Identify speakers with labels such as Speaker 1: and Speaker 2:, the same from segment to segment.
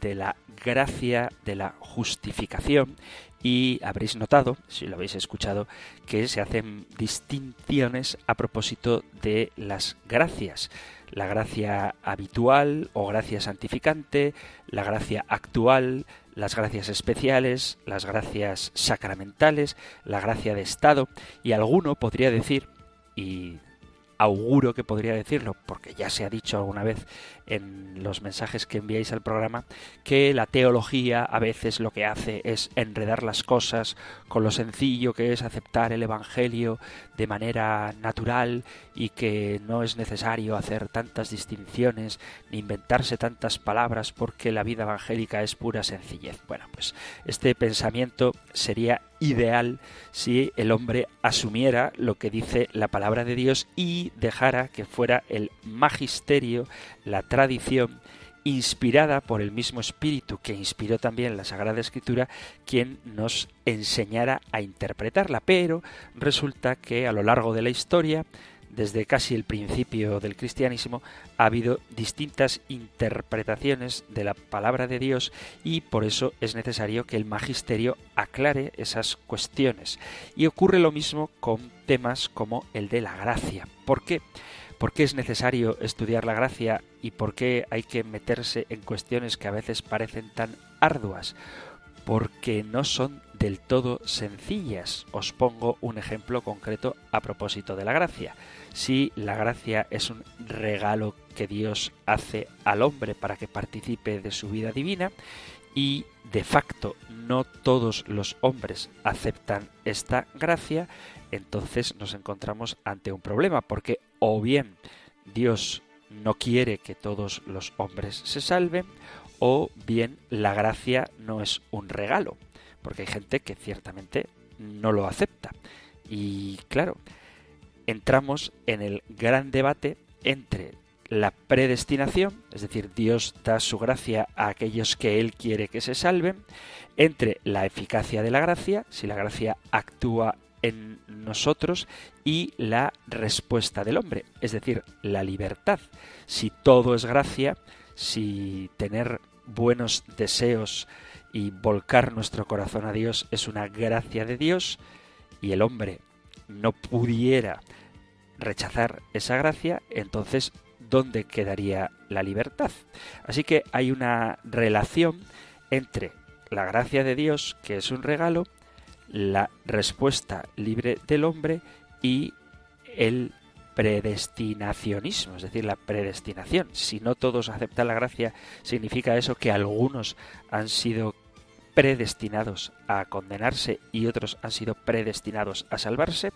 Speaker 1: de la gracia de la justificación y habréis notado, si lo habéis escuchado, que se hacen distinciones a propósito de las gracias. La gracia habitual o gracia santificante, la gracia actual, las gracias especiales, las gracias sacramentales, la gracia de Estado, y alguno podría decir, y auguro que podría decirlo, porque ya se ha dicho alguna vez en los mensajes que enviáis al programa, que la teología a veces lo que hace es enredar las cosas con lo sencillo que es aceptar el Evangelio de manera natural y que no es necesario hacer tantas distinciones ni inventarse tantas palabras porque la vida evangélica es pura sencillez. Bueno, pues este pensamiento sería ideal si el hombre asumiera lo que dice la palabra de Dios y dejara que fuera el magisterio, la tradición inspirada por el mismo espíritu que inspiró también la Sagrada Escritura, quien nos enseñara a interpretarla. Pero resulta que a lo largo de la historia desde casi el principio del cristianismo ha habido distintas interpretaciones de la palabra de Dios y por eso es necesario que el magisterio aclare esas cuestiones. Y ocurre lo mismo con temas como el de la gracia. ¿Por qué? ¿Por qué es necesario estudiar la gracia y por qué hay que meterse en cuestiones que a veces parecen tan arduas? Porque no son del todo sencillas. Os pongo un ejemplo concreto a propósito de la gracia si la gracia es un regalo que Dios hace al hombre para que participe de su vida divina y de facto no todos los hombres aceptan esta gracia, entonces nos encontramos ante un problema, porque o bien Dios no quiere que todos los hombres se salven, o bien la gracia no es un regalo, porque hay gente que ciertamente no lo acepta. Y claro, entramos en el gran debate entre la predestinación, es decir, Dios da su gracia a aquellos que Él quiere que se salven, entre la eficacia de la gracia, si la gracia actúa en nosotros, y la respuesta del hombre, es decir, la libertad. Si todo es gracia, si tener buenos deseos y volcar nuestro corazón a Dios es una gracia de Dios, y el hombre no pudiera rechazar esa gracia, entonces, ¿dónde quedaría la libertad? Así que hay una relación entre la gracia de Dios, que es un regalo, la respuesta libre del hombre y el predestinacionismo, es decir, la predestinación. Si no todos aceptan la gracia, significa eso que algunos han sido predestinados a condenarse y otros han sido predestinados a salvarse.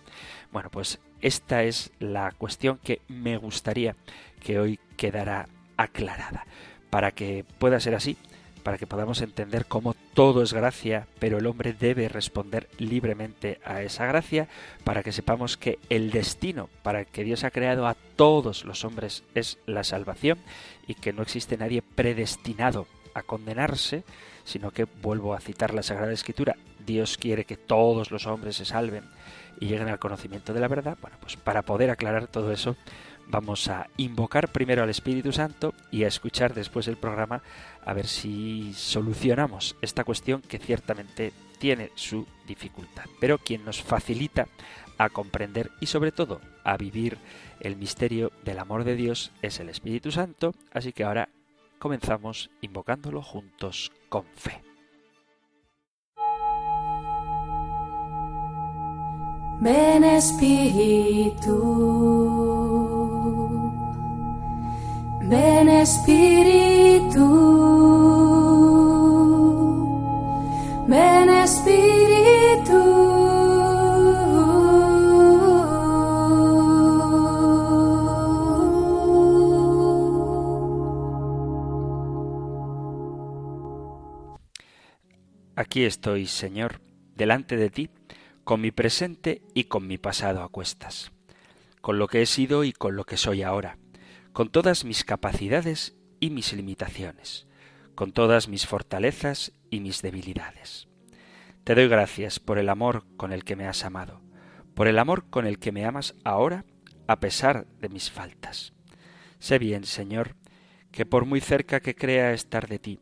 Speaker 1: Bueno, pues esta es la cuestión que me gustaría que hoy quedara aclarada. Para que pueda ser así, para que podamos entender cómo todo es gracia, pero el hombre debe responder libremente a esa gracia, para que sepamos que el destino para que Dios ha creado a todos los hombres es la salvación y que no existe nadie predestinado a condenarse, sino que vuelvo a citar la Sagrada Escritura, Dios quiere que todos los hombres se salven y lleguen al conocimiento de la verdad. Bueno, pues para poder aclarar todo eso, vamos a invocar primero al Espíritu Santo y a escuchar después el programa a ver si solucionamos esta cuestión que ciertamente tiene su dificultad. Pero quien nos facilita a comprender y sobre todo a vivir el misterio del amor de Dios es el Espíritu Santo, así que ahora comenzamos invocándolo juntos con fe.
Speaker 2: Ven Espíritu, Ven Espíritu,
Speaker 1: Aquí estoy, Señor, delante de ti, con mi presente y con mi pasado a cuestas, con lo que he sido y con lo que soy ahora con todas mis capacidades y mis limitaciones, con todas mis fortalezas y mis debilidades. Te doy gracias por el amor con el que me has amado, por el amor con el que me amas ahora a pesar de mis faltas. Sé bien, Señor, que por muy cerca que crea estar de ti,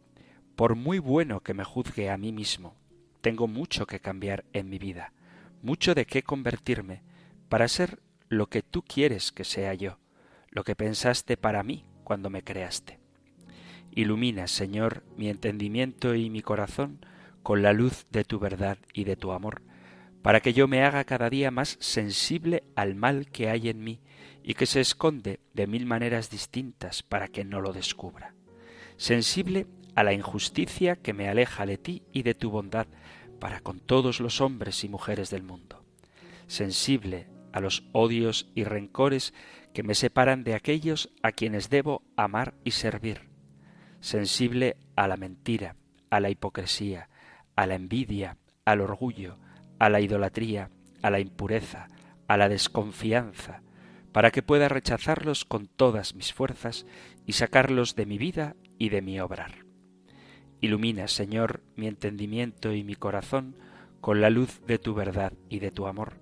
Speaker 1: por muy bueno que me juzgue a mí mismo, tengo mucho que cambiar en mi vida, mucho de qué convertirme para ser lo que tú quieres que sea yo, lo que pensaste para mí cuando me creaste. Ilumina, Señor, mi entendimiento y mi corazón con la luz de tu verdad y de tu amor, para que yo me haga cada día más sensible al mal que hay en mí y que se esconde de mil maneras distintas para que no lo descubra. Sensible a la injusticia que me aleja de ti y de tu bondad para con todos los hombres y mujeres del mundo. Sensible a los odios y rencores que me separan de aquellos a quienes debo amar y servir, sensible a la mentira, a la hipocresía, a la envidia, al orgullo, a la idolatría, a la impureza, a la desconfianza, para que pueda rechazarlos con todas mis fuerzas y sacarlos de mi vida y de mi obrar. Ilumina, Señor, mi entendimiento y mi corazón con la luz de tu verdad y de tu amor,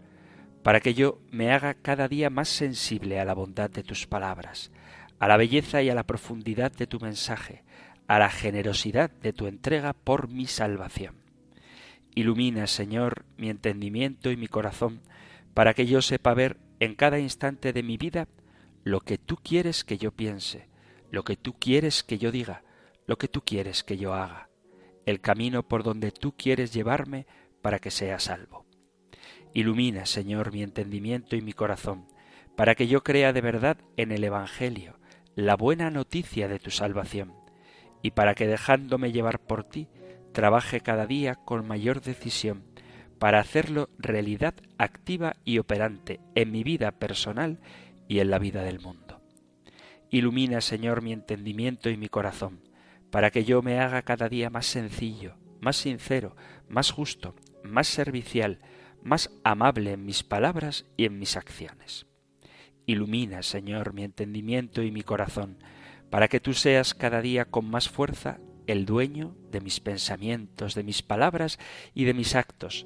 Speaker 1: para que yo me haga cada día más sensible a la bondad de tus palabras, a la belleza y a la profundidad de tu mensaje, a la generosidad de tu entrega por mi salvación. Ilumina, Señor, mi entendimiento y mi corazón, para que yo sepa ver en cada instante de mi vida lo que tú quieres que yo piense, lo que tú quieres que yo diga, lo que tú quieres que yo haga, el camino por donde tú quieres llevarme para que sea salvo. Ilumina, Señor, mi entendimiento y mi corazón, para que yo crea de verdad en el Evangelio, la buena noticia de tu salvación, y para que dejándome llevar por ti, trabaje cada día con mayor decisión para hacerlo realidad activa y operante en mi vida personal y en la vida del mundo. Ilumina, Señor, mi entendimiento y mi corazón, para que yo me haga cada día más sencillo, más sincero, más justo, más servicial, más amable en mis palabras y en mis acciones. Ilumina, Señor, mi entendimiento y mi corazón, para que tú seas cada día con más fuerza el dueño de mis pensamientos, de mis palabras y de mis actos,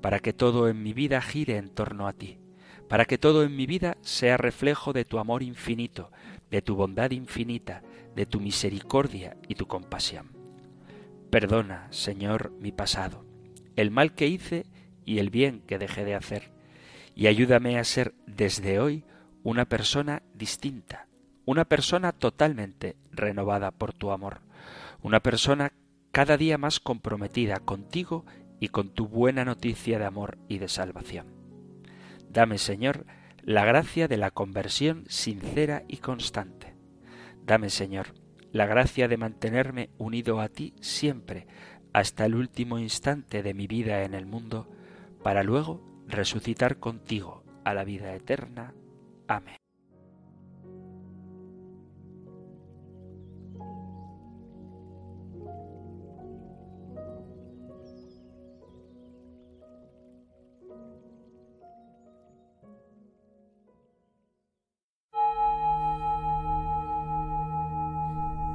Speaker 1: para que todo en mi vida gire en torno a ti, para que todo en mi vida sea reflejo de tu amor infinito, de tu bondad infinita, de tu misericordia y tu compasión. Perdona, Señor, mi pasado, el mal que hice y el bien que dejé de hacer, y ayúdame a ser desde hoy una persona distinta, una persona totalmente renovada por tu amor, una persona cada día más comprometida contigo y con tu buena noticia de amor y de salvación. Dame, Señor, la gracia de la conversión sincera y constante. Dame, Señor, la gracia de mantenerme unido a ti siempre, hasta el último instante de mi vida en el mundo, para luego resucitar contigo a la vida eterna. Amén.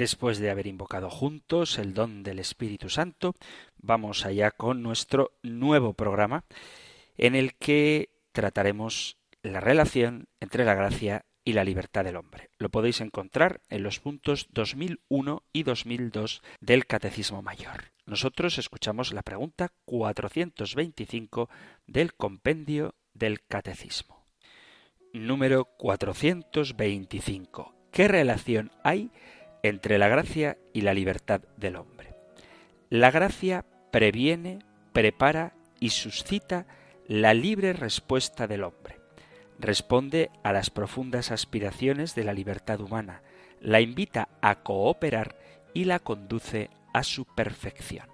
Speaker 1: Después de haber invocado juntos el don del Espíritu Santo, vamos allá con nuestro nuevo programa en el que trataremos la relación entre la gracia y la libertad del hombre. Lo podéis encontrar en los puntos 2001 y 2002 del Catecismo Mayor. nosotros escuchamos la pregunta 425 del compendio del Catecismo. Número 425. ¿Qué relación hay entre la gracia y la libertad del hombre? La gracia previene, prepara y suscita la libre respuesta del hombre. Responde a las profundas aspiraciones de la libertad humana, la invita a cooperar y la conduce a su perfección.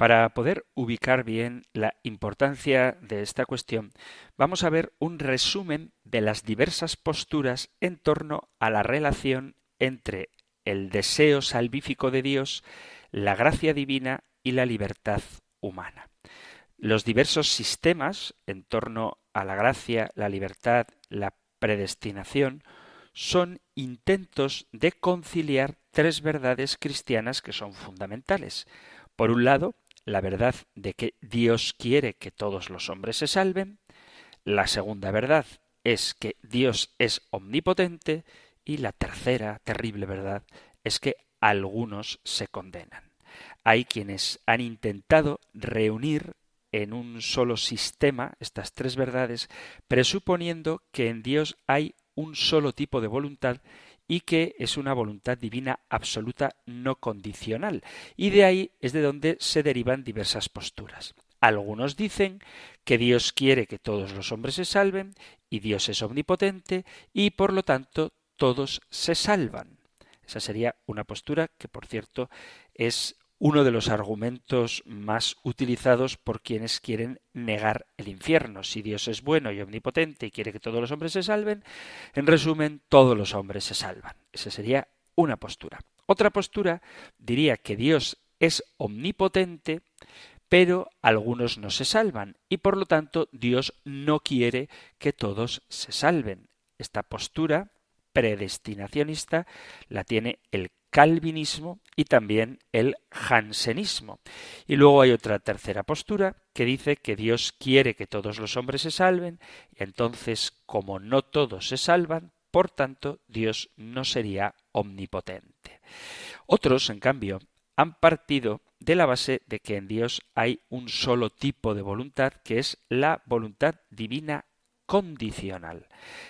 Speaker 1: Para poder ubicar bien la importancia de esta cuestión, vamos a ver un resumen de las diversas posturas en torno a la relación entre el deseo salvífico de Dios, la gracia divina y la libertad humana. Los diversos sistemas en torno a la gracia, la libertad, la predestinación, son intentos de conciliar tres verdades cristianas que son fundamentales. Por un lado, la verdad de que Dios quiere que todos los hombres se salven, la segunda verdad es que Dios es omnipotente y la tercera terrible verdad es que algunos se condenan. Hay quienes han intentado reunir en un solo sistema estas tres verdades, presuponiendo que en Dios hay un solo tipo de voluntad y que es una voluntad divina absoluta no condicional. Y de ahí es de donde se derivan diversas posturas. Algunos dicen que Dios quiere que todos los hombres se salven y Dios es omnipotente y por lo tanto todos se salvan. Esa sería una postura que, por cierto, es uno de los argumentos más utilizados por quienes quieren negar el infierno. Si Dios es bueno y omnipotente y quiere que todos los hombres se salven, en resumen, todos los hombres se salvan. Esa sería una postura. Otra postura diría que Dios es omnipotente, pero algunos no se salvan y por lo tanto Dios no quiere que todos se salven. Esta postura predestinacionista la tiene el calvinismo y también el jansenismo. Y luego hay otra tercera postura que dice que Dios quiere que todos los hombres se salven y entonces como no todos se salvan, por tanto Dios no sería omnipotente. Otros, en cambio, han partido de la base de que en Dios hay un solo tipo de voluntad, que es la voluntad divina condicional.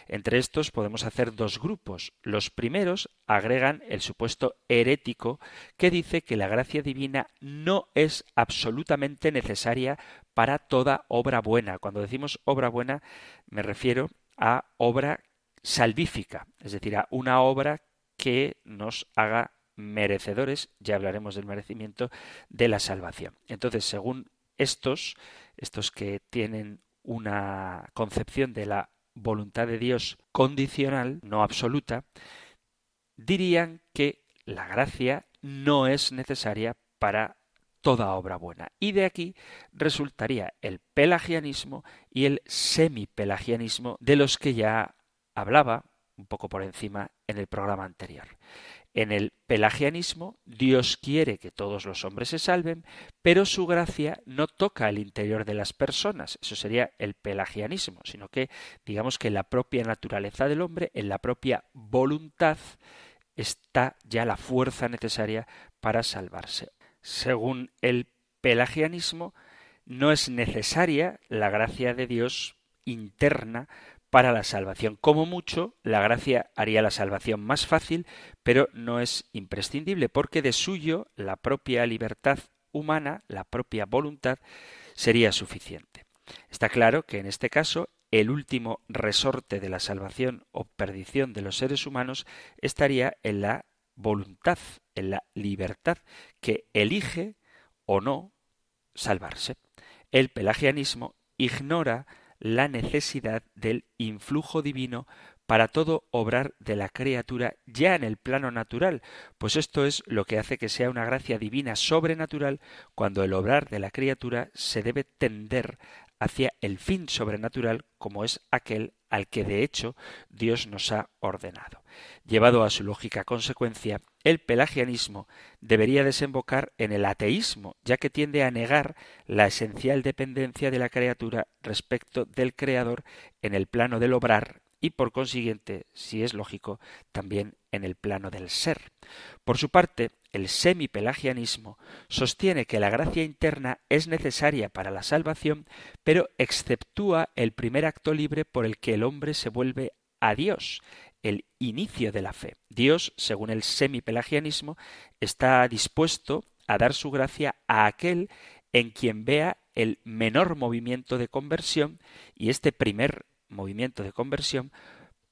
Speaker 1: Entre estos podemos hacer dos grupos. Los primeros agregan el supuesto herético que dice que la gracia divina no es absolutamente necesaria para toda obra buena. Cuando decimos obra buena me refiero a obra salvífica, es decir, a una obra que nos haga merecedores, ya hablaremos del merecimiento, de la salvación. Entonces, según estos, estos que tienen una concepción de la voluntad de Dios condicional, no absoluta, dirían que la gracia no es necesaria para toda obra buena. Y de aquí resultaría el pelagianismo y el semipelagianismo de los que ya hablaba un poco por encima en el programa anterior. En el pelagianismo, Dios quiere que todos los hombres se salven, pero su gracia no toca el interior de las personas. Eso sería el pelagianismo, sino que digamos que en la propia naturaleza del hombre, en la propia voluntad, está ya la fuerza necesaria para salvarse. Según el pelagianismo, no es necesaria la gracia de Dios interna para la salvación. Como mucho, la gracia haría la salvación más fácil, pero no es imprescindible, porque de suyo la propia libertad humana, la propia voluntad, sería suficiente. Está claro que en este caso el último resorte de la salvación o perdición de los seres humanos estaría en la voluntad, en la libertad que elige o no salvarse. El pelagianismo ignora la necesidad del influjo divino para todo obrar de la criatura ya en el plano natural, pues esto es lo que hace que sea una gracia divina sobrenatural cuando el obrar de la criatura se debe tender hacia el fin sobrenatural como es aquel al que de hecho Dios nos ha ordenado. Llevado a su lógica consecuencia, el pelagianismo debería desembocar en el ateísmo, ya que tiende a negar la esencial dependencia de la criatura respecto del Creador en el plano del obrar y por consiguiente, si es lógico, también en el plano del ser. Por su parte, el semipelagianismo sostiene que la gracia interna es necesaria para la salvación, pero exceptúa el primer acto libre por el que el hombre se vuelve a Dios, el inicio de la fe. Dios, según el semipelagianismo, está dispuesto a dar su gracia a aquel en quien vea el menor movimiento de conversión y este primer movimiento de conversión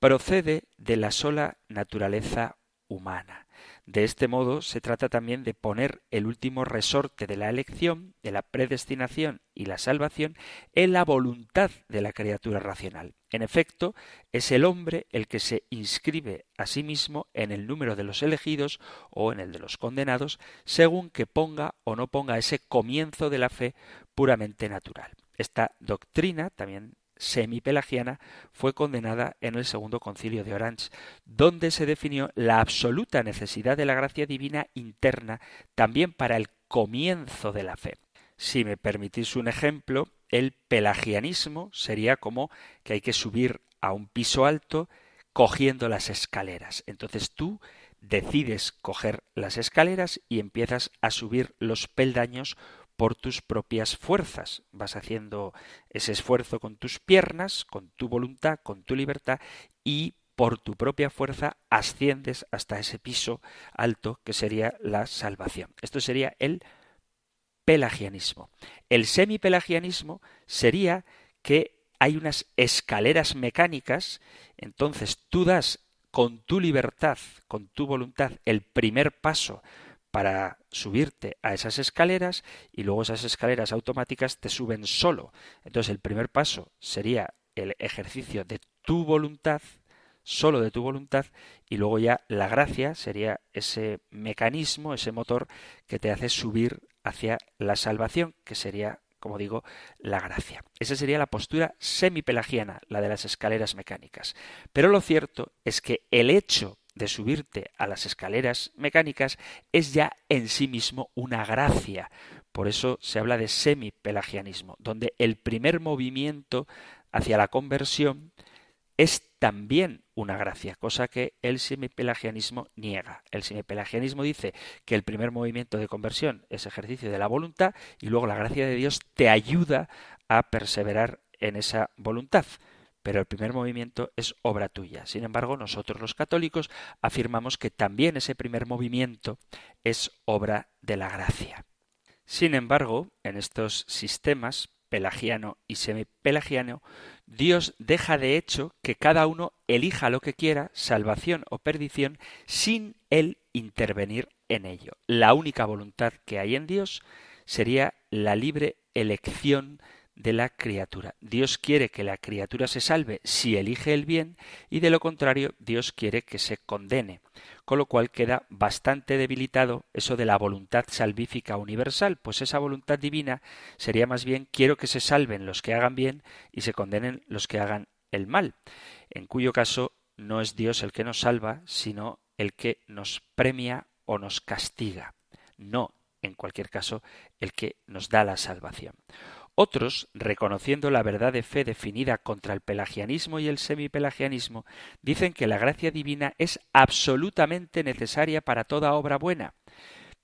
Speaker 1: procede de la sola naturaleza humana. De este modo se trata también de poner el último resorte de la elección, de la predestinación y la salvación en la voluntad de la criatura racional. En efecto, es el hombre el que se inscribe a sí mismo en el número de los elegidos o en el de los condenados, según que ponga o no ponga ese comienzo de la fe puramente natural. Esta doctrina, también semipelagiana fue condenada en el segundo concilio de Orange, donde se definió la absoluta necesidad de la gracia divina interna también para el comienzo de la fe. Si me permitís un ejemplo, el pelagianismo sería como que hay que subir a un piso alto cogiendo las escaleras. Entonces tú decides coger las escaleras y empiezas a subir los peldaños por tus propias fuerzas. Vas haciendo ese esfuerzo con tus piernas, con tu voluntad, con tu libertad y por tu propia fuerza asciendes hasta ese piso alto que sería la salvación. Esto sería el pelagianismo. El semipelagianismo sería que hay unas escaleras mecánicas, entonces tú das con tu libertad, con tu voluntad, el primer paso para subirte a esas escaleras y luego esas escaleras automáticas te suben solo. Entonces el primer paso sería el ejercicio de tu voluntad, solo de tu voluntad, y luego ya la gracia sería ese mecanismo, ese motor que te hace subir hacia la salvación, que sería, como digo, la gracia. Esa sería la postura semipelagiana, la de las escaleras mecánicas. Pero lo cierto es que el hecho de subirte a las escaleras mecánicas es ya en sí mismo una gracia. Por eso se habla de semipelagianismo, donde el primer movimiento hacia la conversión es también una gracia, cosa que el semipelagianismo niega. El semipelagianismo dice que el primer movimiento de conversión es ejercicio de la voluntad y luego la gracia de Dios te ayuda a perseverar en esa voluntad pero el primer movimiento es obra tuya. Sin embargo, nosotros los católicos afirmamos que también ese primer movimiento es obra de la gracia. Sin embargo, en estos sistemas pelagiano y semipelagiano, Dios deja de hecho que cada uno elija lo que quiera, salvación o perdición, sin él intervenir en ello. La única voluntad que hay en Dios sería la libre elección de la criatura. Dios quiere que la criatura se salve si elige el bien y de lo contrario Dios quiere que se condene, con lo cual queda bastante debilitado eso de la voluntad salvífica universal, pues esa voluntad divina sería más bien quiero que se salven los que hagan bien y se condenen los que hagan el mal, en cuyo caso no es Dios el que nos salva, sino el que nos premia o nos castiga, no en cualquier caso el que nos da la salvación. Otros, reconociendo la verdad de fe definida contra el pelagianismo y el semipelagianismo, dicen que la gracia divina es absolutamente necesaria para toda obra buena,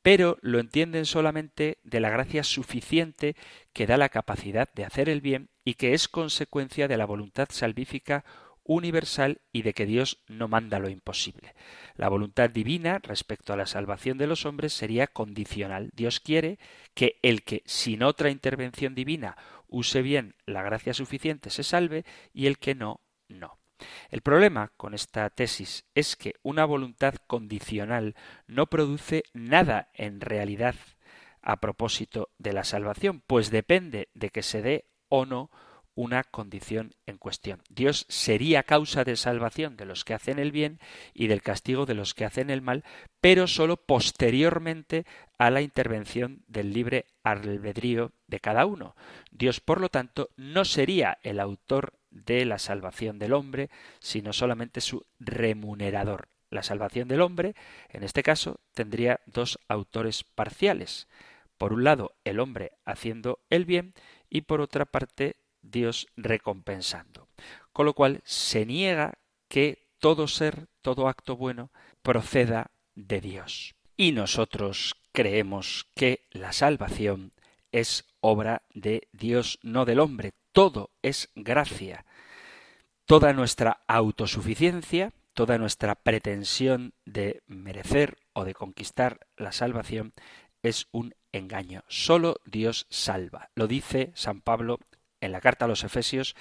Speaker 1: pero lo entienden solamente de la gracia suficiente que da la capacidad de hacer el bien y que es consecuencia de la voluntad salvífica universal y de que Dios no manda lo imposible. La voluntad divina respecto a la salvación de los hombres sería condicional. Dios quiere que el que sin otra intervención divina use bien la gracia suficiente se salve y el que no, no. El problema con esta tesis es que una voluntad condicional no produce nada en realidad a propósito de la salvación, pues depende de que se dé o no una condición en cuestión. Dios sería causa de salvación de los que hacen el bien y del castigo de los que hacen el mal, pero sólo posteriormente a la intervención del libre albedrío de cada uno. Dios, por lo tanto, no sería el autor de la salvación del hombre, sino solamente su remunerador. La salvación del hombre, en este caso, tendría dos autores parciales. Por un lado, el hombre haciendo el bien y por otra parte, Dios recompensando. Con lo cual se niega que todo ser, todo acto bueno, proceda de Dios. Y nosotros creemos que la salvación es obra de Dios, no del hombre. Todo es gracia. Toda nuestra autosuficiencia, toda nuestra pretensión de merecer o de conquistar la salvación es un engaño. Solo Dios salva. Lo dice San Pablo en la carta a los Efesios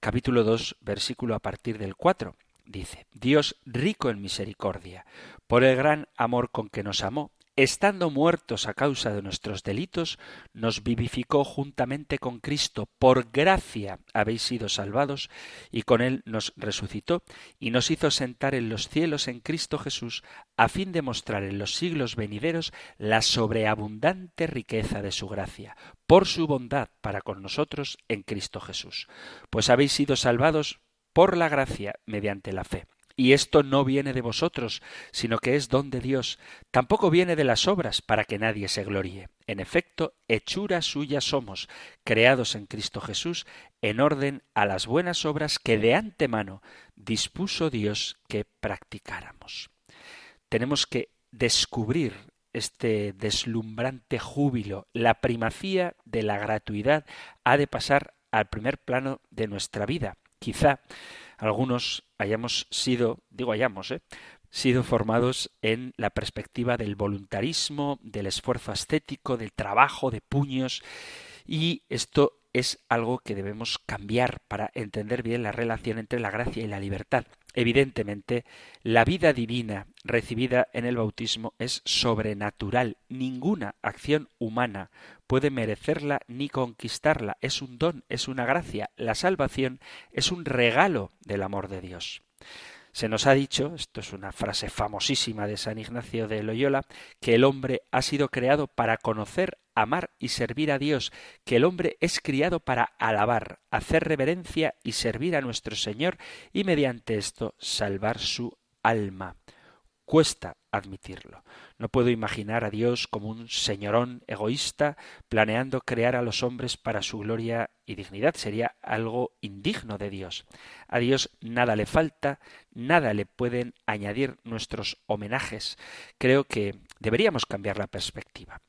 Speaker 1: capítulo 2 versículo a partir del 4. Dice, Dios rico en misericordia, por el gran amor con que nos amó, estando muertos a causa de nuestros delitos, nos vivificó juntamente con Cristo. Por gracia habéis sido salvados, y con él nos resucitó, y nos hizo sentar en los cielos en Cristo Jesús, a fin de mostrar en los siglos venideros la sobreabundante riqueza de su gracia, por su bondad para con nosotros en Cristo Jesús. Pues habéis sido salvados por la gracia mediante la fe. Y esto no viene de vosotros, sino que es don de Dios. Tampoco viene de las obras, para que nadie se gloríe. En efecto, hechura suya somos, creados en Cristo Jesús, en orden a las buenas obras que de antemano dispuso Dios que practicáramos. Tenemos que descubrir este deslumbrante júbilo, la primacía de la gratuidad ha de pasar al primer plano de nuestra vida. Quizá algunos hayamos sido, digo hayamos, ¿eh? sido formados en la perspectiva del voluntarismo, del esfuerzo ascético, del trabajo de puños, y esto es algo que debemos cambiar para entender bien la relación entre la gracia y la libertad. Evidentemente, la vida divina recibida en el bautismo es sobrenatural. Ninguna acción humana puede merecerla ni conquistarla. Es un don, es una gracia. La salvación es un regalo del amor de Dios. Se nos ha dicho, esto es una frase famosísima de San Ignacio de Loyola, que el hombre ha sido creado para conocer, amar y servir a Dios, que el hombre es criado para alabar, hacer reverencia y servir a nuestro Señor y mediante esto salvar su alma. Cuesta admitirlo. No puedo imaginar a Dios como un señorón egoísta planeando crear a los hombres para su gloria y dignidad. Sería algo indigno de Dios. A Dios nada le falta, nada le pueden añadir nuestros homenajes. Creo que deberíamos cambiar la perspectiva.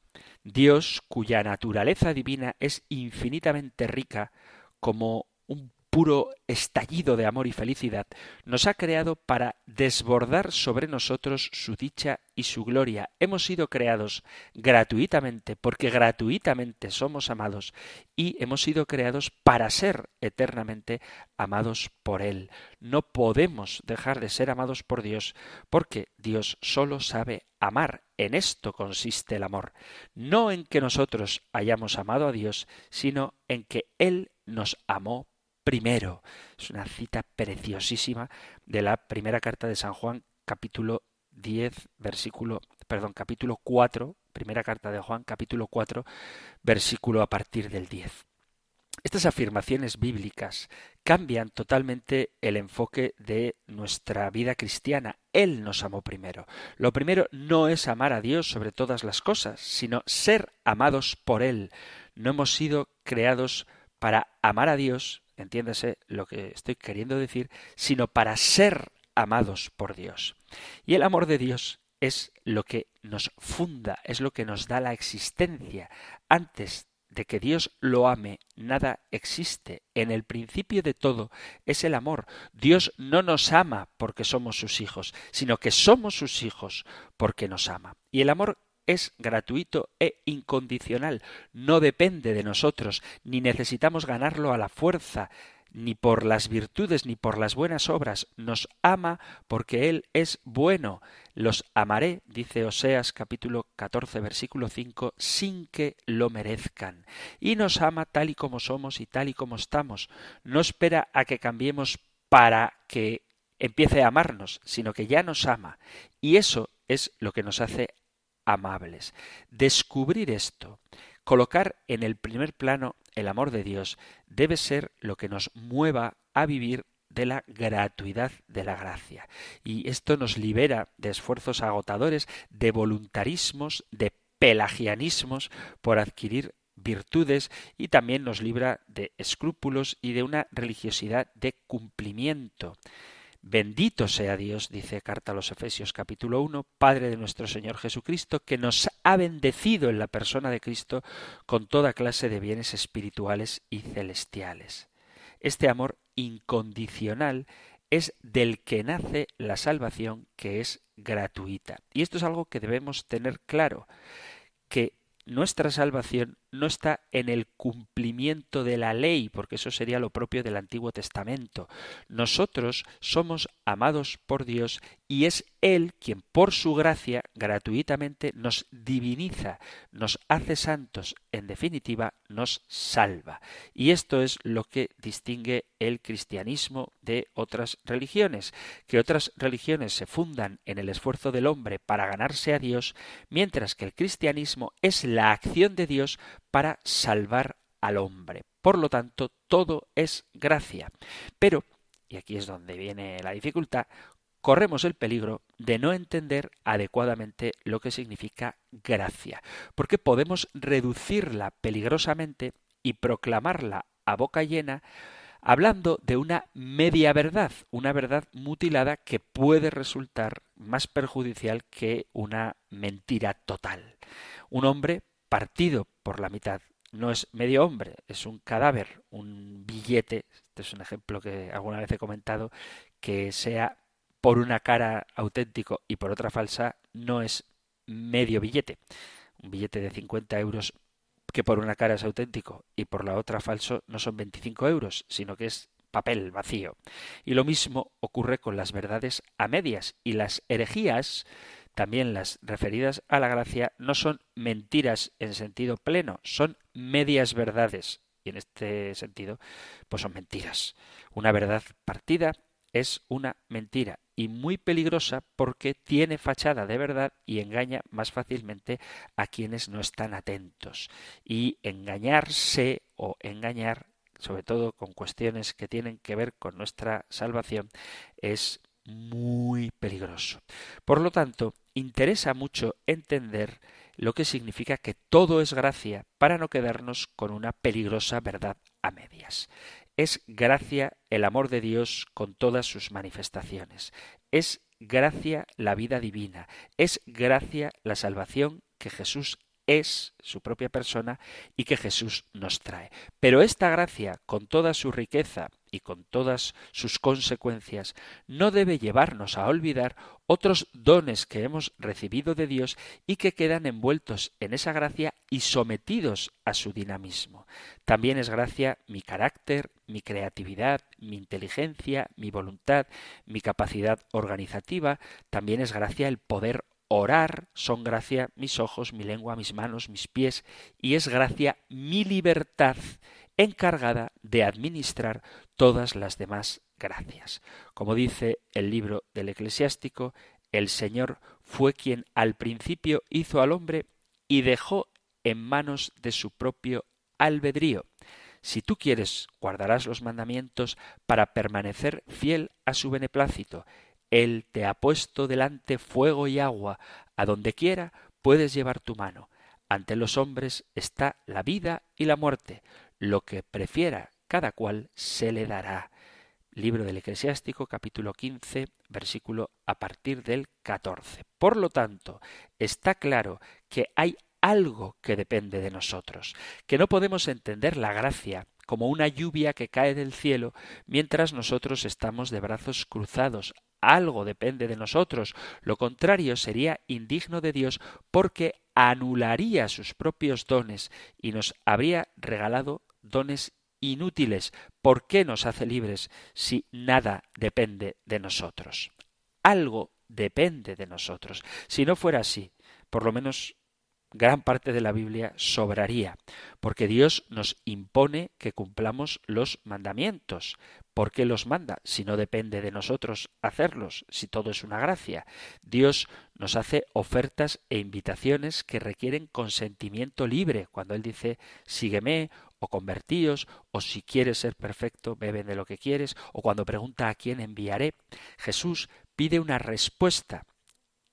Speaker 1: Dios, cuya naturaleza divina es infinitamente rica, como un puro estallido de amor y felicidad, nos ha creado para desbordar sobre nosotros su dicha y su gloria. Hemos sido creados gratuitamente, porque gratuitamente somos amados, y hemos sido creados para ser eternamente amados por Él. No podemos dejar de ser amados por Dios, porque Dios solo sabe amar. En esto consiste el amor, no en que nosotros hayamos amado a Dios, sino en que Él nos amó primero. Es una cita preciosísima de la primera carta de San Juan, capítulo 10, versículo, perdón, capítulo 4, primera carta de Juan, capítulo 4, versículo a partir del 10. Estas afirmaciones bíblicas cambian totalmente el enfoque de nuestra vida cristiana. Él nos amó primero. Lo primero no es amar a Dios sobre todas las cosas, sino ser amados por Él. No hemos sido creados para amar a Dios, entiéndase lo que estoy queriendo decir, sino para ser amados por Dios. Y el amor de Dios es lo que nos funda, es lo que nos da la existencia. Antes de que Dios lo ame, nada existe. En el principio de todo es el amor. Dios no nos ama porque somos sus hijos, sino que somos sus hijos porque nos ama. Y el amor es gratuito e incondicional, no depende de nosotros, ni necesitamos ganarlo a la fuerza, ni por las virtudes ni por las buenas obras, nos ama porque Él es bueno. Los amaré, dice Oseas capítulo 14 versículo 5, sin que lo merezcan. Y nos ama tal y como somos y tal y como estamos. No espera a que cambiemos para que empiece a amarnos, sino que ya nos ama. Y eso es lo que nos hace amables. Descubrir esto, colocar en el primer plano el amor de Dios, debe ser lo que nos mueva a vivir de la gratuidad de la gracia. Y esto nos libera de esfuerzos agotadores, de voluntarismos, de pelagianismos por adquirir virtudes y también nos libra de escrúpulos y de una religiosidad de cumplimiento. Bendito sea Dios, dice carta a los Efesios capítulo 1, Padre de nuestro Señor Jesucristo, que nos ha bendecido en la persona de Cristo con toda clase de bienes espirituales y celestiales. Este amor incondicional es del que nace la salvación que es gratuita. Y esto es algo que debemos tener claro, que nuestra salvación no está en el cumplimiento de la ley, porque eso sería lo propio del Antiguo Testamento. Nosotros somos amados por Dios y es Él quien por su gracia gratuitamente nos diviniza, nos hace santos, en definitiva nos salva. Y esto es lo que distingue el cristianismo de otras religiones, que otras religiones se fundan en el esfuerzo del hombre para ganarse a Dios, mientras que el cristianismo es la acción de Dios para salvar al hombre. Por lo tanto, todo es gracia. Pero, y aquí es donde viene la dificultad, corremos el peligro de no entender adecuadamente lo que significa gracia, porque podemos reducirla peligrosamente y proclamarla a boca llena hablando de una media verdad, una verdad mutilada que puede resultar más perjudicial que una mentira total. Un hombre partido por la mitad. No es medio hombre, es un cadáver, un billete. Este es un ejemplo que alguna vez he comentado, que sea por una cara auténtico y por otra falsa, no es medio billete. Un billete de 50 euros que por una cara es auténtico y por la otra falso no son 25 euros, sino que es papel vacío. Y lo mismo ocurre con las verdades a medias y las herejías también las referidas a la gracia no son mentiras en sentido pleno, son medias verdades. Y en este sentido, pues son mentiras. Una verdad partida es una mentira y muy peligrosa porque tiene fachada de verdad y engaña más fácilmente a quienes no están atentos. Y engañarse o engañar, sobre todo con cuestiones que tienen que ver con nuestra salvación, es muy peligroso. Por lo tanto, interesa mucho entender lo que significa que todo es gracia para no quedarnos con una peligrosa verdad a medias. Es gracia el amor de Dios con todas sus manifestaciones. Es gracia la vida divina. Es gracia la salvación que Jesús es su propia persona y que Jesús nos trae. Pero esta gracia, con toda su riqueza y con todas sus consecuencias, no debe llevarnos a olvidar otros dones que hemos recibido de Dios y que quedan envueltos en esa gracia y sometidos a su dinamismo. También es gracia mi carácter, mi creatividad, mi inteligencia, mi voluntad, mi capacidad organizativa, también es gracia el poder orar. Son gracia mis ojos, mi lengua, mis manos, mis pies, y es gracia mi libertad encargada de administrar todas las demás gracias. Como dice el libro del eclesiástico, el Señor fue quien al principio hizo al hombre y dejó en manos de su propio albedrío. Si tú quieres, guardarás los mandamientos para permanecer fiel a su beneplácito, él te ha puesto delante fuego y agua, a donde quiera puedes llevar tu mano. Ante los hombres está la vida y la muerte. Lo que prefiera cada cual se le dará. Libro del Eclesiástico, capítulo 15, versículo a partir del 14. Por lo tanto, está claro que hay algo que depende de nosotros, que no podemos entender la gracia como una lluvia que cae del cielo mientras nosotros estamos de brazos cruzados algo depende de nosotros. Lo contrario sería indigno de Dios porque anularía sus propios dones y nos habría regalado dones inútiles. ¿Por qué nos hace libres si nada depende de nosotros? Algo depende de nosotros. Si no fuera así, por lo menos gran parte de la Biblia sobraría, porque Dios nos impone que cumplamos los mandamientos. ¿Por qué los manda? Si no depende de nosotros hacerlos, si todo es una gracia. Dios nos hace ofertas e invitaciones que requieren consentimiento libre. Cuando Él dice, sígueme, o convertíos, o si quieres ser perfecto, beben de lo que quieres, o cuando pregunta a quién enviaré, Jesús pide una respuesta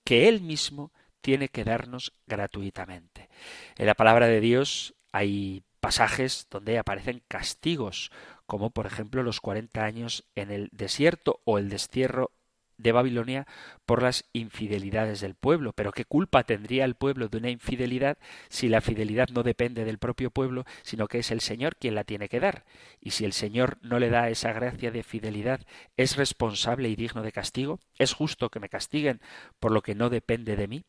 Speaker 1: que Él mismo tiene que darnos gratuitamente. En la palabra de Dios hay pasajes donde aparecen castigos, como por ejemplo los cuarenta años en el desierto o el destierro de Babilonia por las infidelidades del pueblo. Pero ¿qué culpa tendría el pueblo de una infidelidad si la fidelidad no depende del propio pueblo, sino que es el Señor quien la tiene que dar? Y si el Señor no le da esa gracia de fidelidad, ¿es responsable y digno de castigo? ¿Es justo que me castiguen por lo que no depende de mí?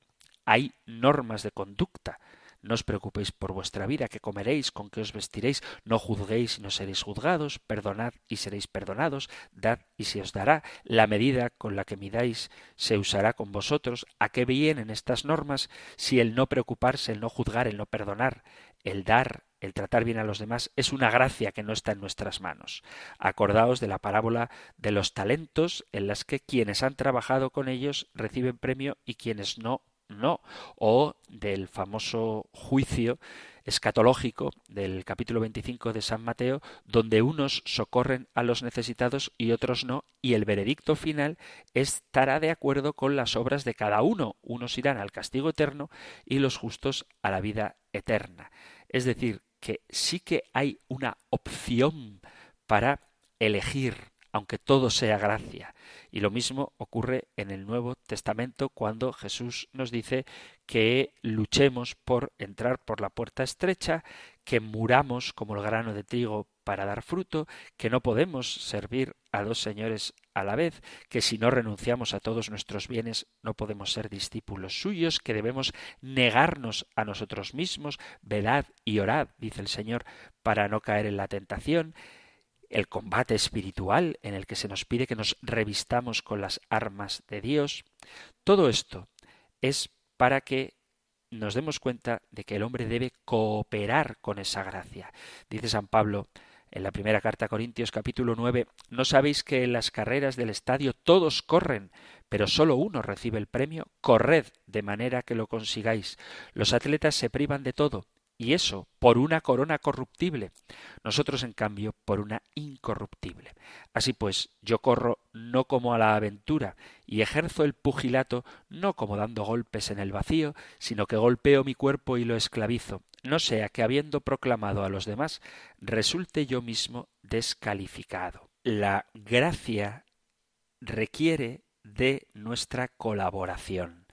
Speaker 1: Hay normas de conducta no os preocupéis por vuestra vida, que comeréis, con qué os vestiréis, no juzguéis y no seréis juzgados, perdonad y seréis perdonados, dad y se os dará, la medida con la que midáis se usará con vosotros. ¿A qué vienen estas normas si el no preocuparse, el no juzgar, el no perdonar, el dar, el tratar bien a los demás es una gracia que no está en nuestras manos. Acordaos de la parábola de los talentos en las que quienes han trabajado con ellos reciben premio y quienes no no, o del famoso juicio escatológico del capítulo 25 de San Mateo, donde unos socorren a los necesitados y otros no, y el veredicto final estará de acuerdo con las obras de cada uno. Unos irán al castigo eterno y los justos a la vida eterna. Es decir, que sí que hay una opción para elegir aunque todo sea gracia. Y lo mismo ocurre en el Nuevo Testamento cuando Jesús nos dice que luchemos por entrar por la puerta estrecha, que muramos como el grano de trigo para dar fruto, que no podemos servir a dos señores a la vez, que si no renunciamos a todos nuestros bienes no podemos ser discípulos suyos, que debemos negarnos a nosotros mismos, velad y orad, dice el Señor, para no caer en la tentación, el combate espiritual en el que se nos pide que nos revistamos con las armas de Dios. Todo esto es para que nos demos cuenta de que el hombre debe cooperar con esa gracia. Dice San Pablo en la primera carta a Corintios capítulo 9, ¿no sabéis que en las carreras del estadio todos corren, pero solo uno recibe el premio? Corred de manera que lo consigáis. Los atletas se privan de todo, y eso por una corona corruptible, nosotros en cambio por una incorruptible. Así pues, yo corro no como a la aventura, y ejerzo el pugilato no como dando golpes en el vacío, sino que golpeo mi cuerpo y lo esclavizo, no sea que habiendo proclamado a los demás, resulte yo mismo descalificado. La gracia requiere de nuestra colaboración.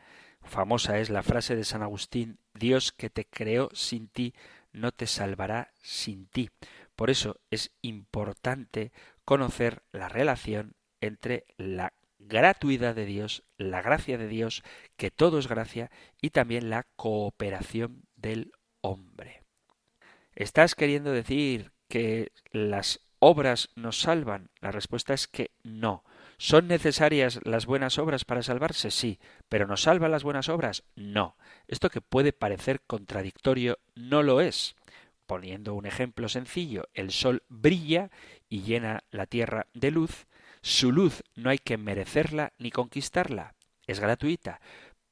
Speaker 1: Famosa es la frase de San Agustín Dios que te creó sin ti no te salvará sin ti. Por eso es importante conocer la relación entre la gratuidad de Dios, la gracia de Dios, que todo es gracia, y también la cooperación del hombre. ¿Estás queriendo decir que las obras nos salvan? La respuesta es que no. ¿Son necesarias las buenas obras para salvarse? Sí, pero ¿nos salvan las buenas obras? No. Esto que puede parecer contradictorio no lo es. Poniendo un ejemplo sencillo, el sol brilla y llena la tierra de luz. Su luz no hay que merecerla ni conquistarla. Es gratuita.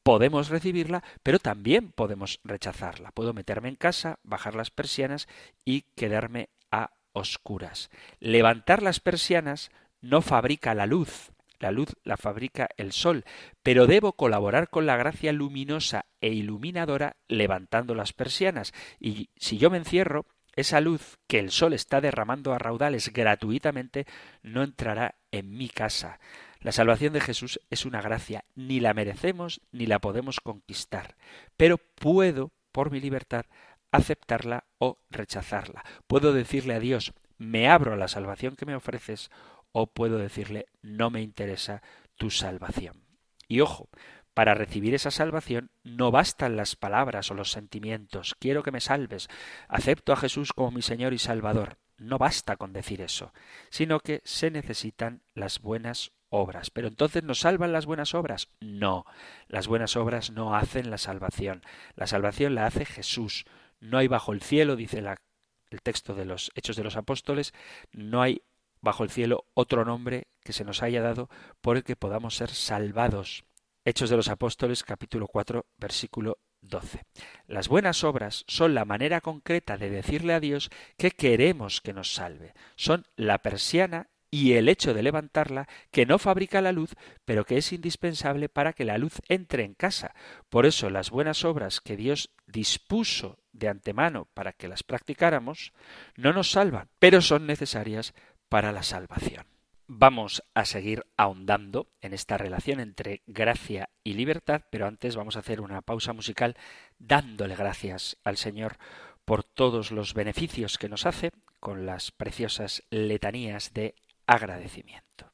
Speaker 1: Podemos recibirla, pero también podemos rechazarla. Puedo meterme en casa, bajar las persianas y quedarme a oscuras. Levantar las persianas no fabrica la luz, la luz la fabrica el sol, pero debo colaborar con la gracia luminosa e iluminadora levantando las persianas. Y si yo me encierro, esa luz que el sol está derramando a raudales gratuitamente no entrará en mi casa. La salvación de Jesús es una gracia, ni la merecemos ni la podemos conquistar, pero puedo, por mi libertad, aceptarla o rechazarla. Puedo decirle a Dios, me abro a la salvación que me ofreces, o puedo decirle no me interesa tu salvación. Y ojo, para recibir esa salvación no bastan las palabras o los sentimientos. Quiero que me salves. Acepto a Jesús como mi Señor y Salvador. No basta con decir eso, sino que se necesitan las buenas obras. Pero entonces ¿nos salvan las buenas obras? No, las buenas obras no hacen la salvación. La salvación la hace Jesús. No hay bajo el cielo, dice el texto de los Hechos de los Apóstoles, no hay bajo el cielo otro nombre que se nos haya dado por el que podamos ser salvados. Hechos de los Apóstoles capítulo 4 versículo 12. Las buenas obras son la manera concreta de decirle a Dios que queremos que nos salve. Son la persiana y el hecho de levantarla que no fabrica la luz, pero que es indispensable para que la luz entre en casa. Por eso las buenas obras que Dios dispuso de antemano para que las practicáramos no nos salvan, pero son necesarias para la salvación. Vamos a seguir ahondando en esta relación entre gracia y libertad, pero antes vamos a hacer una pausa musical dándole gracias al Señor por todos los beneficios que nos hace con las preciosas letanías de agradecimiento.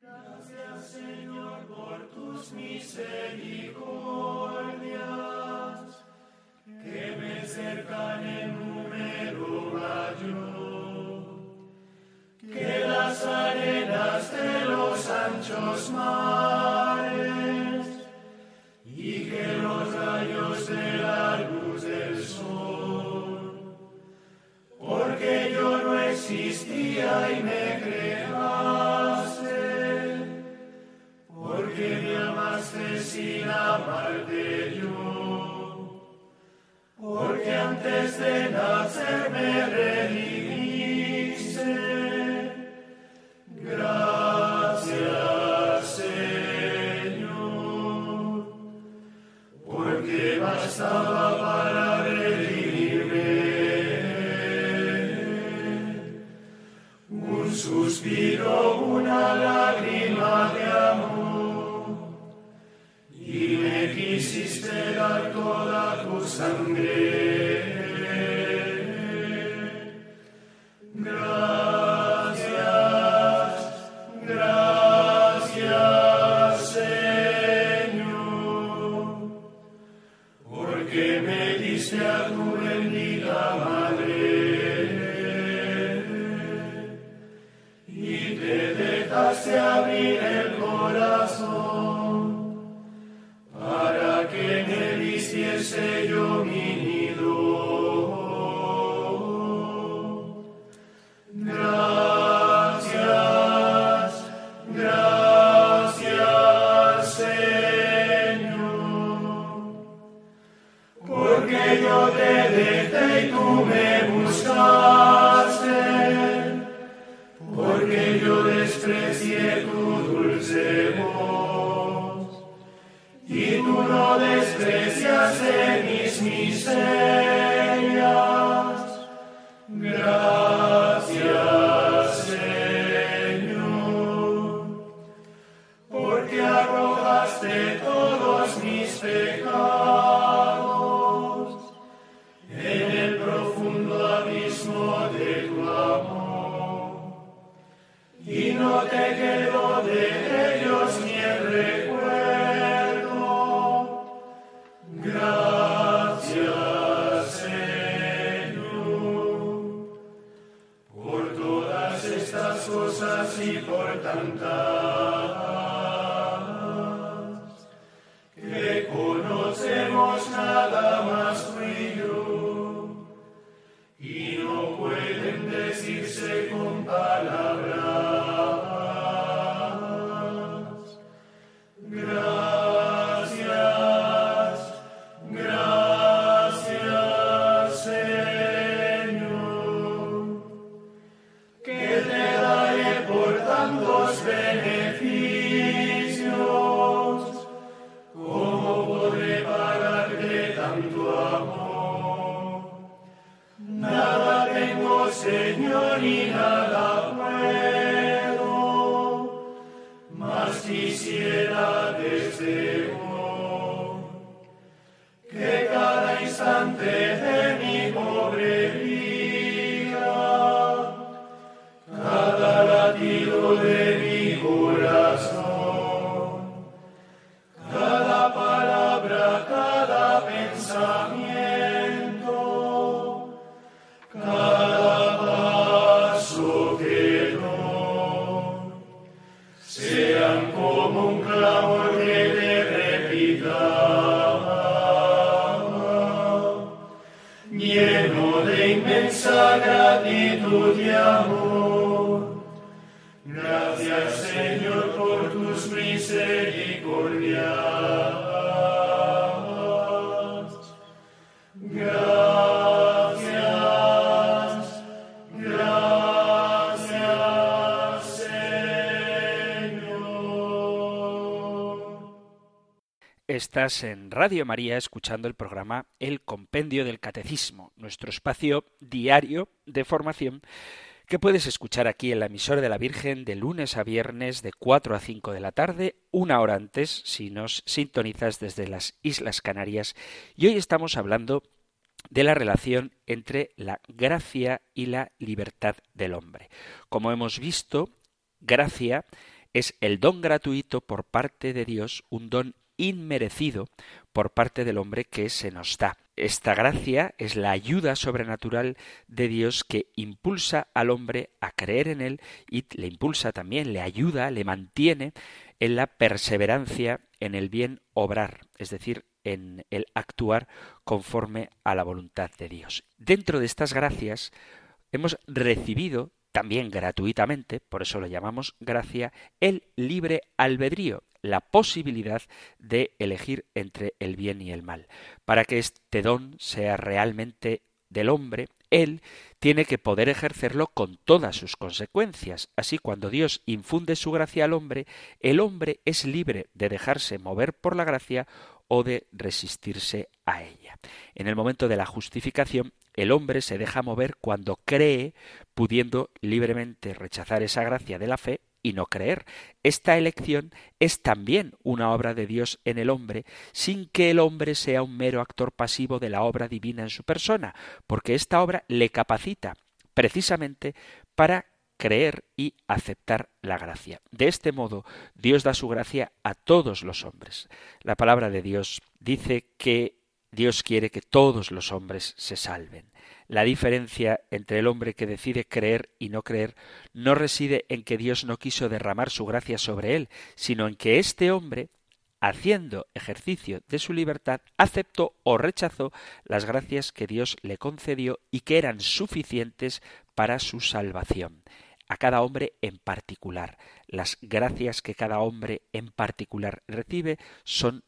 Speaker 3: Gracias Señor por tus misericordias que me cercan arenas de los anchos mares y que los rayos de la luz del sol, porque yo no existía y me creaste, porque me amaste sin amarte yo, porque antes de nacer me redimiste. Para redimirme un suspiro, una lágrima de amor, y me quisiste dar toda tu sangre. ni nada puedo, mas quisiera desde hoy que cada instante
Speaker 1: Estás en Radio María escuchando el programa El Compendio del Catecismo, nuestro espacio diario de formación que puedes escuchar aquí en la emisora de la Virgen de lunes a viernes de 4 a 5 de la tarde, una hora antes si nos sintonizas desde las Islas Canarias. Y hoy estamos hablando de la relación entre la gracia y la libertad del hombre. Como hemos visto, gracia es el don gratuito por parte de Dios, un don inmerecido por parte del hombre que se nos da. Esta gracia es la ayuda sobrenatural de Dios que impulsa al hombre a creer en Él y le impulsa también, le ayuda, le mantiene en la perseverancia en el bien obrar, es decir, en el actuar conforme a la voluntad de Dios. Dentro de estas gracias hemos recibido también gratuitamente, por eso lo llamamos gracia, el libre albedrío, la posibilidad de elegir entre el bien y el mal. Para que este don sea realmente del hombre, él tiene que poder ejercerlo con todas sus consecuencias. Así, cuando Dios infunde su gracia al hombre, el hombre es libre de dejarse mover por la gracia o de resistirse a ella. En el momento de la justificación, el hombre se deja mover cuando cree, pudiendo libremente rechazar esa gracia de la fe y no creer. Esta elección es también una obra de Dios en el hombre, sin que el hombre sea un mero actor pasivo de la obra divina en su persona, porque esta obra le capacita precisamente para creer y aceptar la gracia. De este modo, Dios da su gracia a todos los hombres. La palabra de Dios dice que Dios quiere que todos los hombres se salven. La diferencia entre el hombre que decide creer y no creer no reside en que Dios no quiso derramar su gracia sobre él, sino en que este hombre, haciendo ejercicio de su libertad, aceptó o rechazó las gracias que Dios le concedió y que eran suficientes para su salvación. A cada hombre en particular. Las gracias que cada hombre en particular recibe son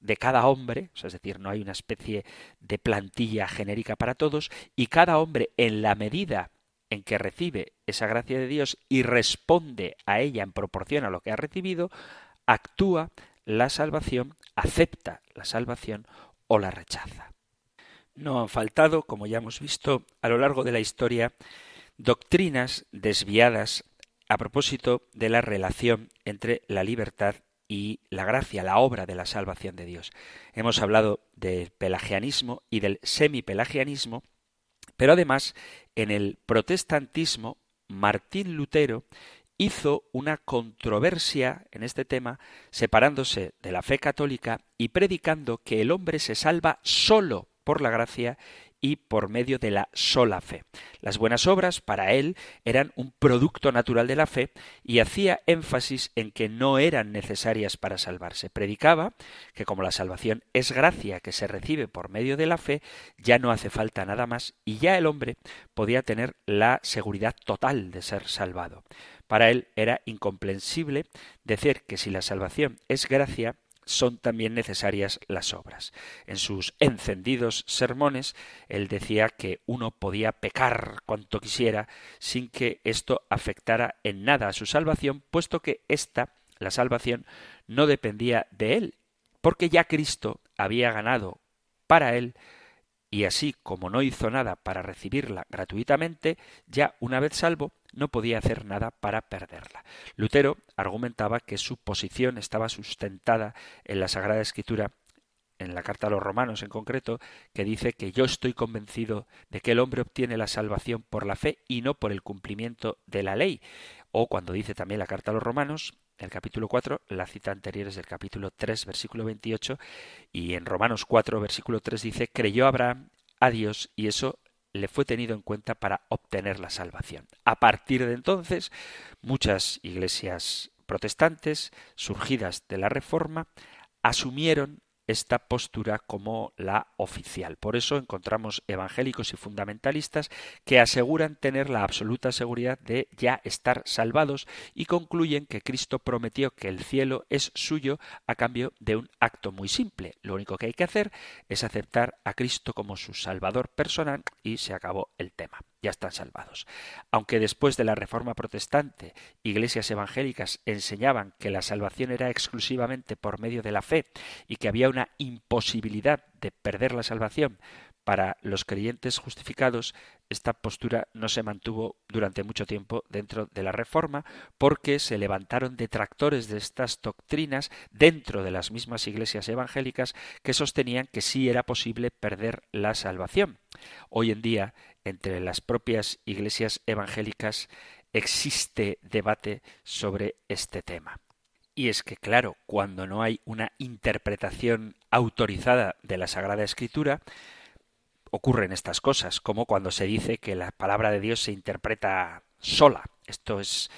Speaker 1: de cada hombre, es decir, no hay una especie de plantilla genérica para todos, y cada hombre en la medida en que recibe esa gracia de Dios y responde a ella en proporción a lo que ha recibido, actúa la salvación, acepta la salvación o la rechaza. No han faltado, como ya hemos visto a lo largo de la historia, doctrinas desviadas a propósito de la relación entre la libertad y la gracia, la obra de la salvación de Dios. Hemos hablado del pelagianismo y del semipelagianismo, pero además en el protestantismo Martín Lutero hizo una controversia en este tema, separándose de la fe católica y predicando que el hombre se salva solo por la gracia y por medio de la sola fe. Las buenas obras para él eran un producto natural de la fe y hacía énfasis en que no eran necesarias para salvarse. Predicaba que como la salvación es gracia que se recibe por medio de la fe, ya no hace falta nada más y ya el hombre podía tener la seguridad total de ser salvado. Para él era incomprensible decir que si la salvación es gracia, son también necesarias las obras. En sus encendidos sermones, él decía que uno podía pecar cuanto quisiera sin que esto afectara en nada a su salvación, puesto que ésta, la salvación, no dependía de él, porque ya Cristo había ganado para él y así como no hizo nada para recibirla gratuitamente, ya una vez salvo, no podía hacer nada para perderla. Lutero argumentaba que su posición estaba sustentada en la Sagrada Escritura en la carta a los romanos en concreto, que dice que yo estoy convencido de que el hombre obtiene la salvación por la fe y no por el cumplimiento de la ley. O cuando dice también la carta a los romanos, el capítulo 4, la cita anterior es del capítulo 3, versículo 28, y en Romanos 4, versículo 3 dice, creyó Abraham a Dios y eso le fue tenido en cuenta para obtener la salvación. A partir de entonces, muchas iglesias protestantes, surgidas de la Reforma, asumieron esta postura como la oficial. Por eso encontramos evangélicos y fundamentalistas que aseguran tener la absoluta seguridad de ya estar salvados y concluyen que Cristo prometió que el cielo es suyo a cambio de un acto muy simple. Lo único que hay que hacer es aceptar a Cristo como su Salvador personal y se acabó el tema ya están salvados. Aunque después de la Reforma Protestante, iglesias evangélicas enseñaban que la salvación era exclusivamente por medio de la fe y que había una imposibilidad de perder la salvación para los creyentes justificados, esta postura no se mantuvo durante mucho tiempo dentro de la Reforma porque se levantaron detractores de estas doctrinas dentro de las mismas iglesias evangélicas que sostenían que sí era posible perder la salvación. Hoy en día entre las propias iglesias evangélicas existe debate sobre este tema. Y es que, claro, cuando no hay una interpretación autorizada de la Sagrada Escritura, ocurren estas cosas, como cuando se dice que la palabra de Dios se interpreta sola. Esto es,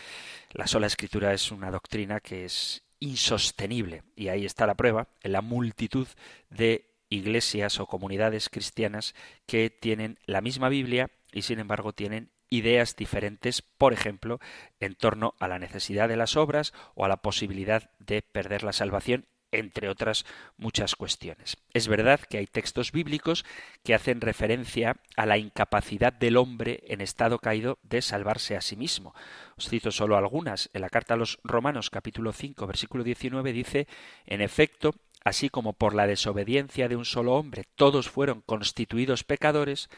Speaker 1: la sola escritura es una doctrina que es insostenible. Y ahí está la prueba, en la multitud de iglesias o comunidades cristianas que tienen la misma Biblia y sin embargo tienen ideas diferentes, por ejemplo, en torno a la necesidad de las obras o a la posibilidad de perder la salvación entre otras muchas cuestiones. Es verdad que hay textos bíblicos que hacen referencia a la incapacidad del hombre en estado caído de salvarse a sí mismo. Os cito solo algunas. En la carta a los Romanos capítulo 5 versículo 19 dice, en efecto, así como por la desobediencia de un solo hombre todos fueron constituidos pecadores,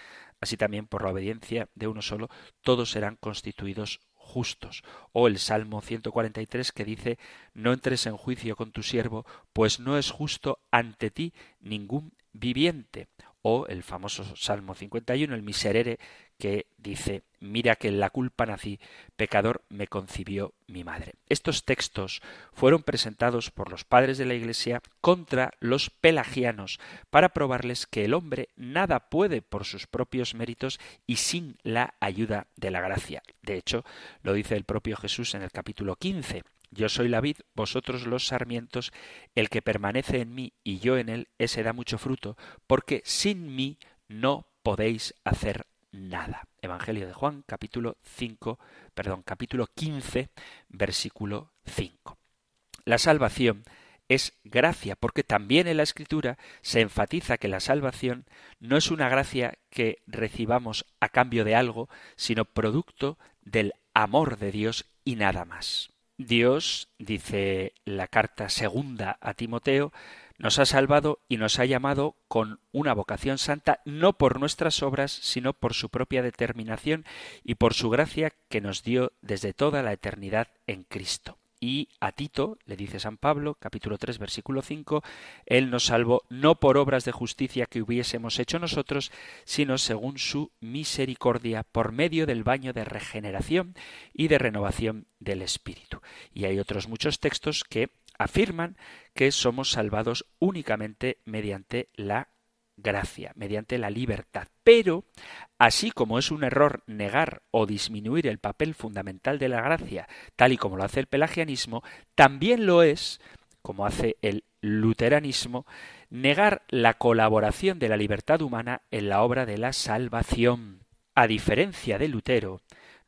Speaker 1: así también por la obediencia de uno solo todos serán constituidos justos. O el Salmo 143 que dice, no entres en juicio con tu siervo, pues no es justo ante ti ningún viviente. O el famoso Salmo 51, el miserere, que dice, mira que en la culpa nací, pecador me concibió mi madre. Estos textos fueron presentados por los padres de la Iglesia contra los pelagianos para probarles que el hombre nada puede por sus propios méritos y sin la ayuda de la gracia. De hecho, lo dice el propio Jesús en el capítulo 15. Yo soy la vid, vosotros los sarmientos, el que permanece en mí y yo en él, ese da mucho fruto, porque sin mí no podéis hacer nada. Evangelio de Juan, capítulo 5, perdón, capítulo 15, versículo 5. La salvación es gracia, porque también en la Escritura se enfatiza que la salvación no es una gracia que recibamos a cambio de algo, sino producto del amor de Dios y nada más. Dios, dice la carta segunda a Timoteo, nos ha salvado y nos ha llamado con una vocación santa, no por nuestras obras, sino por su propia determinación y por su gracia que nos dio desde toda la eternidad en Cristo. Y a Tito, le dice San Pablo, capítulo 3, versículo 5, Él nos salvó no por obras de justicia que hubiésemos hecho nosotros, sino según su misericordia, por medio del baño de regeneración y de renovación del Espíritu. Y hay otros muchos textos que afirman que somos salvados únicamente mediante la gracia, mediante la libertad. Pero, así como es un error negar o disminuir el papel fundamental de la gracia, tal y como lo hace el pelagianismo, también lo es, como hace el luteranismo, negar la colaboración de la libertad humana en la obra de la salvación. A diferencia de Lutero,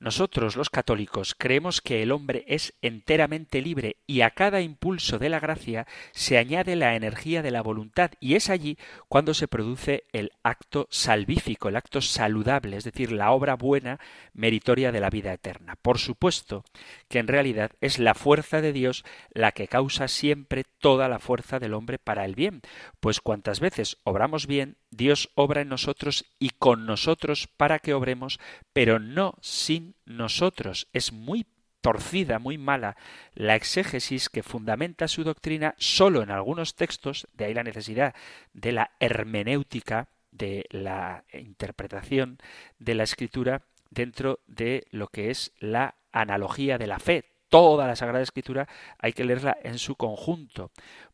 Speaker 1: nosotros los católicos creemos que el hombre es enteramente libre y a cada impulso de la gracia se añade la energía de la voluntad y es allí cuando se produce el acto salvífico, el acto saludable, es decir, la obra buena meritoria de la vida eterna. Por supuesto que en realidad es la fuerza de Dios la que causa siempre toda la fuerza del hombre para el bien, pues cuantas veces obramos bien, Dios obra en nosotros y con nosotros para que obremos, pero no nosotros. Es muy torcida, muy mala, la exégesis que fundamenta su doctrina solo en algunos textos, de ahí la necesidad de la hermenéutica, de la interpretación de la escritura dentro de lo que es la analogía de la fe. toda la Sagrada Escritura hay que leerla en su conjunto.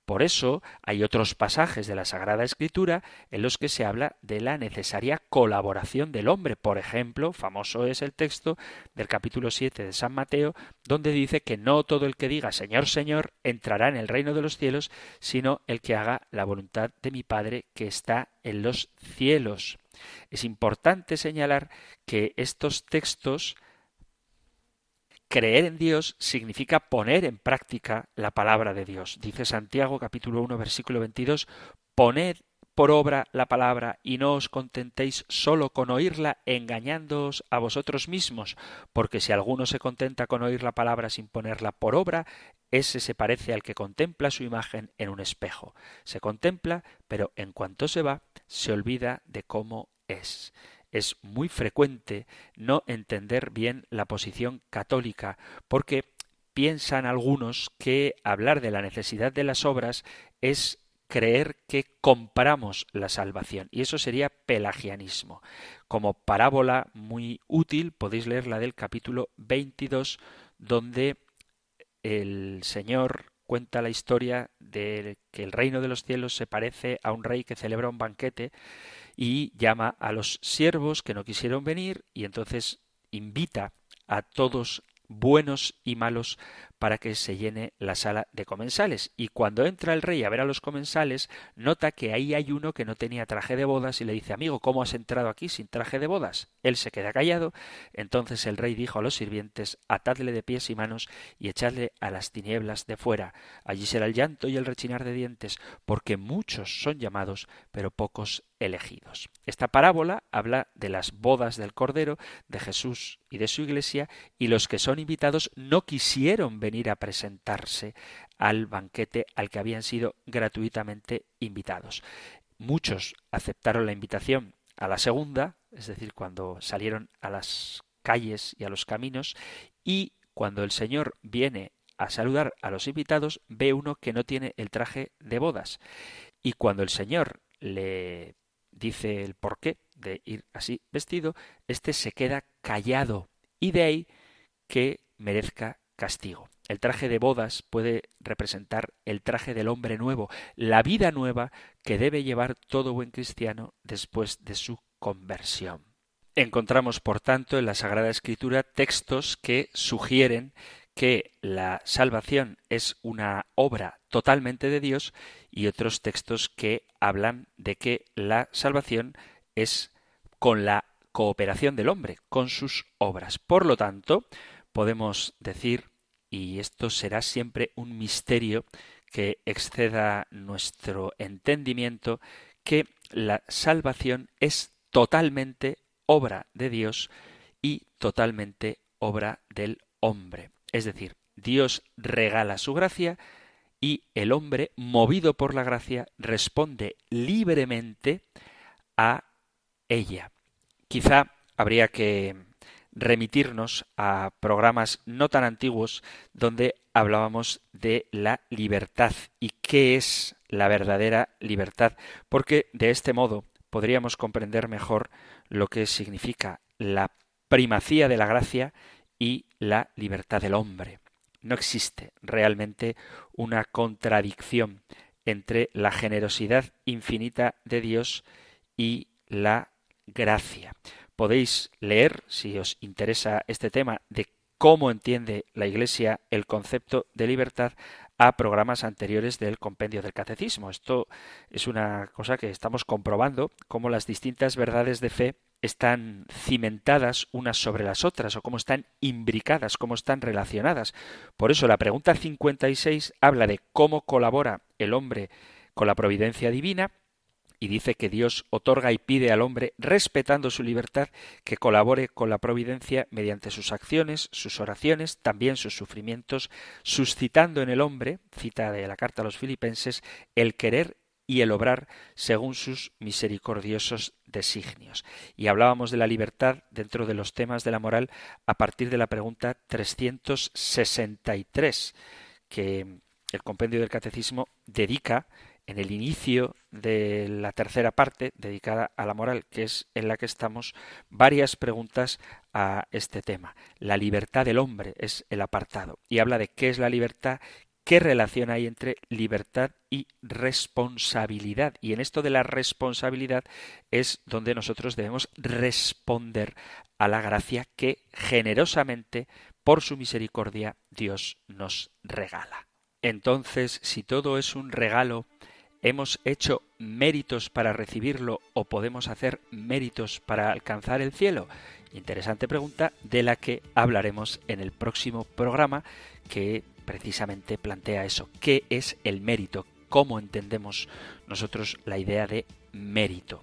Speaker 1: Por eso hay otros pasajes de la Sagrada Escritura en los que se habla de la necesaria colaboración del hombre. Por ejemplo, famoso es el texto del capítulo 7 de San Mateo, donde dice que no todo el que diga Señor, Señor entrará en el reino de los cielos, sino el que haga la voluntad de mi Padre que está en los cielos. Es importante señalar que estos textos Creer en Dios significa poner en práctica la palabra de Dios. Dice Santiago capítulo 1 versículo 22, poned por obra la palabra y no os contentéis solo con oírla engañándoos a vosotros mismos, porque si alguno se contenta con oír la palabra sin ponerla por obra, ese se parece al que contempla su imagen en un espejo. Se contempla, pero en cuanto se va, se olvida de cómo es es muy frecuente no entender bien la posición católica, porque piensan algunos que hablar de la necesidad de las obras es creer que compramos la salvación. Y eso sería pelagianismo. Como parábola muy útil podéis leer la del capítulo 22, donde el Señor cuenta la historia de que el reino de los cielos se parece a un rey que celebra un banquete y llama a los siervos que no quisieron venir y entonces invita a todos buenos y malos para que se llene la sala de comensales. Y cuando entra el rey a ver a los comensales, nota que ahí hay uno que no tenía traje de bodas y le dice Amigo, ¿cómo has entrado aquí sin traje de bodas? Él se queda callado. Entonces el rey dijo a los sirvientes Atadle de pies y manos y echadle a las tinieblas de fuera. Allí será el llanto y el rechinar de dientes, porque muchos son llamados, pero pocos elegidos. Esta parábola habla de las bodas del Cordero, de Jesús y de su iglesia, y los que son invitados no quisieron venir a presentarse al banquete al que habían sido gratuitamente invitados. Muchos aceptaron la invitación a la segunda, es decir, cuando salieron a las calles y a los caminos, y cuando el Señor viene a saludar a los invitados, ve uno que no tiene el traje de bodas. Y cuando el Señor le dice el porqué de ir así vestido, éste se queda callado y de ahí que merezca castigo. El traje de bodas puede representar el traje del hombre nuevo, la vida nueva que debe llevar todo buen cristiano después de su conversión. Encontramos, por tanto, en la Sagrada Escritura textos que sugieren que la salvación es una obra totalmente de Dios y otros textos que hablan de que la salvación es con la cooperación del hombre, con sus obras. Por lo tanto, podemos decir, y esto será siempre un misterio que exceda nuestro entendimiento, que la salvación es totalmente obra de Dios y totalmente obra del hombre. Es decir, Dios regala su gracia y el hombre, movido por la gracia, responde libremente a ella. Quizá habría que remitirnos a programas no tan antiguos donde hablábamos de la libertad y qué es la verdadera libertad, porque de este modo podríamos comprender mejor lo que significa la primacía de la gracia y la libertad del hombre. No existe realmente una contradicción entre la generosidad infinita de Dios y la gracia. Podéis leer, si os interesa este tema, de cómo entiende la Iglesia el concepto de libertad a programas anteriores del compendio del catecismo. Esto es una cosa que estamos comprobando, cómo las distintas verdades de fe están cimentadas unas sobre las otras o cómo están imbricadas, cómo están relacionadas. Por eso la pregunta 56 habla de cómo colabora el hombre con la providencia divina y dice que Dios otorga y pide al hombre, respetando su libertad, que colabore con la providencia mediante sus acciones, sus oraciones, también sus sufrimientos, suscitando en el hombre, cita de la carta a los filipenses, el querer y el obrar según sus misericordiosos designios. Y hablábamos de la libertad dentro de los temas de la moral a partir de la pregunta 363 que el compendio del catecismo dedica en el inicio de la tercera parte dedicada a la moral, que es en la que estamos, varias preguntas a este tema. La libertad del hombre es el apartado y habla de qué es la libertad, qué relación hay entre libertad y responsabilidad. Y en esto de la responsabilidad es donde nosotros debemos responder a la gracia que generosamente, por su misericordia, Dios nos regala. Entonces, si todo es un regalo, ¿hemos hecho méritos para recibirlo o podemos hacer méritos para alcanzar el cielo? Interesante pregunta de la que hablaremos en el próximo programa que precisamente plantea eso. ¿Qué es el mérito? ¿Cómo entendemos nosotros la idea de mérito?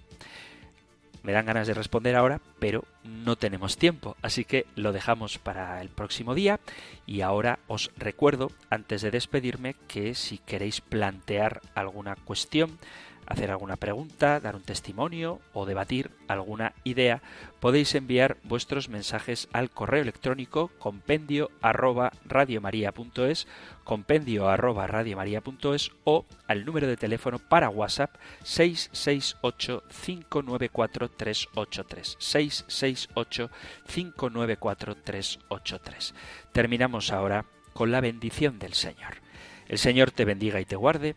Speaker 1: Me dan ganas de responder ahora, pero no tenemos tiempo, así que lo dejamos para el próximo día y ahora os recuerdo, antes de despedirme, que si queréis plantear alguna cuestión, hacer alguna pregunta, dar un testimonio o debatir alguna idea, podéis enviar vuestros mensajes al correo electrónico compendio arroba radiomaria.es, compendio arroba radiomaria.es o al número de teléfono para WhatsApp 668 594 383 668 594 383. Terminamos ahora con la bendición del Señor. El Señor te bendiga y te guarde,